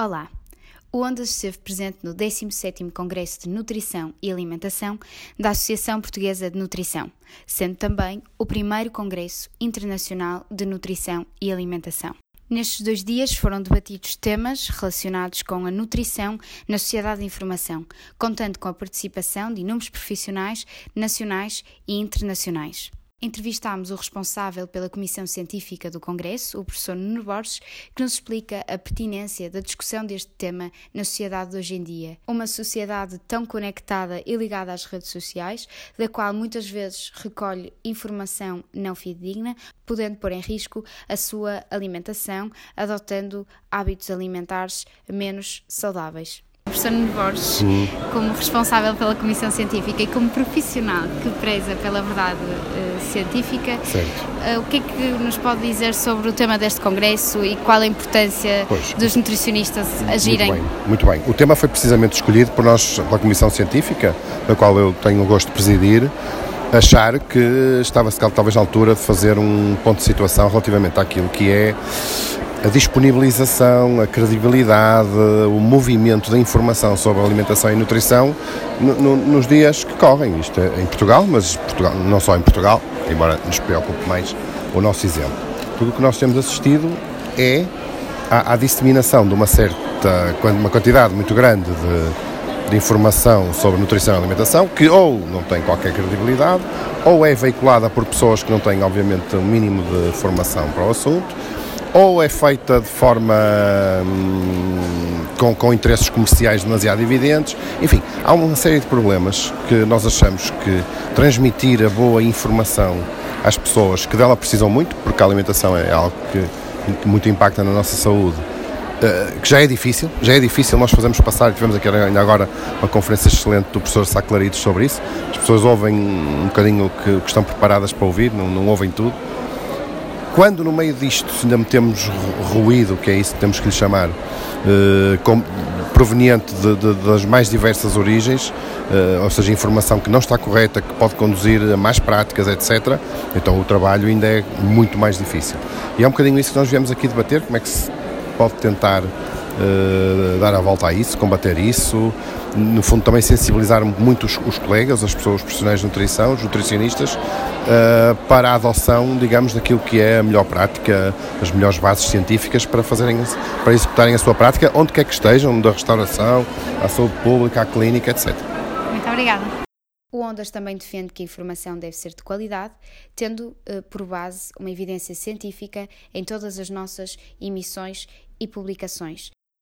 Olá! O Ondas esteve presente no 17º Congresso de Nutrição e Alimentação da Associação Portuguesa de Nutrição, sendo também o primeiro Congresso Internacional de Nutrição e Alimentação. Nestes dois dias foram debatidos temas relacionados com a nutrição na sociedade de informação, contando com a participação de inúmeros profissionais nacionais e internacionais. Entrevistámos o responsável pela Comissão Científica do Congresso, o professor Nuno Borges, que nos explica a pertinência da discussão deste tema na sociedade de hoje em dia. Uma sociedade tão conectada e ligada às redes sociais, da qual muitas vezes recolhe informação não fidedigna, podendo pôr em risco a sua alimentação, adotando hábitos alimentares menos saudáveis professor Nuno Borges, como responsável pela Comissão Científica e como profissional que preza pela verdade uh, científica, uh, o que é que nos pode dizer sobre o tema deste Congresso e qual a importância pois, dos nutricionistas agirem? Muito bem, muito bem. O tema foi precisamente escolhido por nós, pela Comissão Científica, da qual eu tenho o gosto de presidir, achar que estava-se talvez na altura de fazer um ponto de situação relativamente àquilo que é a disponibilização, a credibilidade, o movimento da informação sobre alimentação e nutrição no, no, nos dias que correm. Isto é em Portugal, mas Portugal, não só em Portugal, embora nos preocupe mais o nosso exemplo. Tudo o que nós temos assistido é à, disseminação de uma certa, uma quantidade muito grande de, de informação sobre nutrição e alimentação que ou não tem qualquer credibilidade ou é veiculada por pessoas que não têm, obviamente, o um mínimo de formação para o assunto ou é feita de forma hum, com, com interesses comerciais demasiado evidentes. Enfim, há uma série de problemas que nós achamos que transmitir a boa informação às pessoas que dela precisam muito, porque a alimentação é algo que, que muito impacta na nossa saúde. Uh, que já é difícil, já é difícil nós fazemos passar, tivemos aqui ainda agora uma conferência excelente do professor Saclarides sobre isso, as pessoas ouvem um bocadinho o que, que estão preparadas para ouvir, não, não ouvem tudo, quando no meio disto ainda metemos ruído, que é isso que temos que lhe chamar, eh, com, proveniente de, de, das mais diversas origens, eh, ou seja, informação que não está correta, que pode conduzir a mais práticas, etc., então o trabalho ainda é muito mais difícil. E é um bocadinho isso que nós viemos aqui debater, como é que se pode tentar uh, dar a volta a isso, combater isso, no fundo também sensibilizar muito os, os colegas, as pessoas, os profissionais de nutrição, os nutricionistas, uh, para a adoção, digamos, daquilo que é a melhor prática, as melhores bases científicas para fazerem, para executarem a sua prática, onde quer que estejam, da restauração, à saúde pública, à clínica, etc. Muito obrigada. O Ondas também defende que a informação deve ser de qualidade, tendo uh, por base uma evidência científica em todas as nossas emissões e publicações.